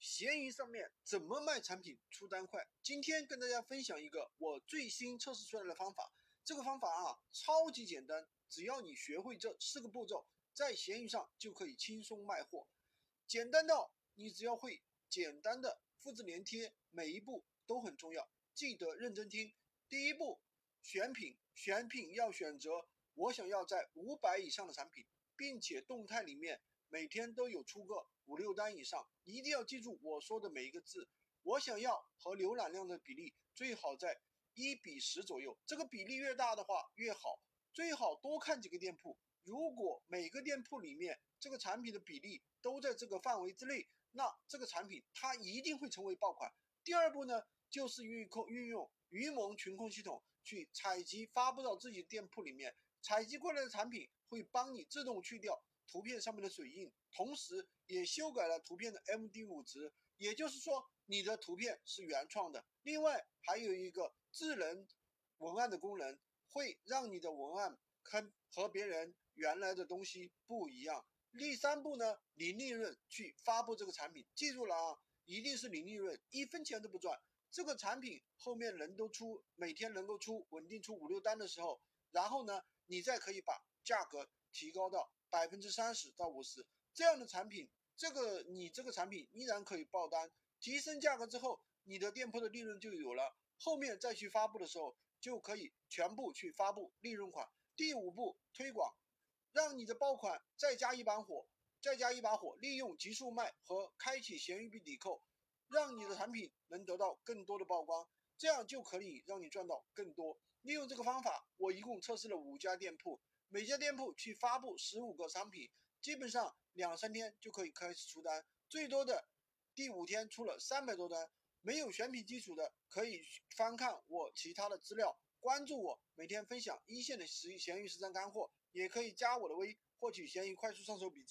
闲鱼上面怎么卖产品出单快？今天跟大家分享一个我最新测试出来的方法。这个方法啊，超级简单，只要你学会这四个步骤，在闲鱼上就可以轻松卖货。简单到你只要会简单的复制粘贴，每一步都很重要，记得认真听。第一步，选品，选品要选择我想要在五百以上的产品，并且动态里面每天都有出个。五六单以上，一定要记住我说的每一个字。我想要和浏览量的比例最好在一比十左右，这个比例越大的话越好。最好多看几个店铺，如果每个店铺里面这个产品的比例都在这个范围之内，那这个产品它一定会成为爆款。第二步呢，就是运控运用鱼盟群控系统去采集发布到自己店铺里面，采集过来的产品会帮你自动去掉。图片上面的水印，同时也修改了图片的 MD5 值，也就是说你的图片是原创的。另外还有一个智能文案的功能，会让你的文案跟和别人原来的东西不一样。第三步呢，零利润去发布这个产品，记住了啊，一定是零利润，一分钱都不赚。这个产品后面人都出，每天能够出稳定出五六单的时候，然后呢，你再可以把价格提高到。百分之三十到五十这样的产品，这个你这个产品依然可以爆单，提升价格之后，你的店铺的利润就有了，后面再去发布的时候，就可以全部去发布利润款。第五步推广，让你的爆款再加一把火，再加一把火，利用极速卖和开启闲鱼币抵扣，让你的产品能得到更多的曝光，这样就可以让你赚到更多。利用这个方法，我一共测试了五家店铺。每家店铺去发布十五个商品，基本上两三天就可以开始出单，最多的第五天出了三百多单。没有选品基础的，可以翻看我其他的资料，关注我，每天分享一线的实闲鱼实战干货，也可以加我的微，获取闲鱼快速上手笔记。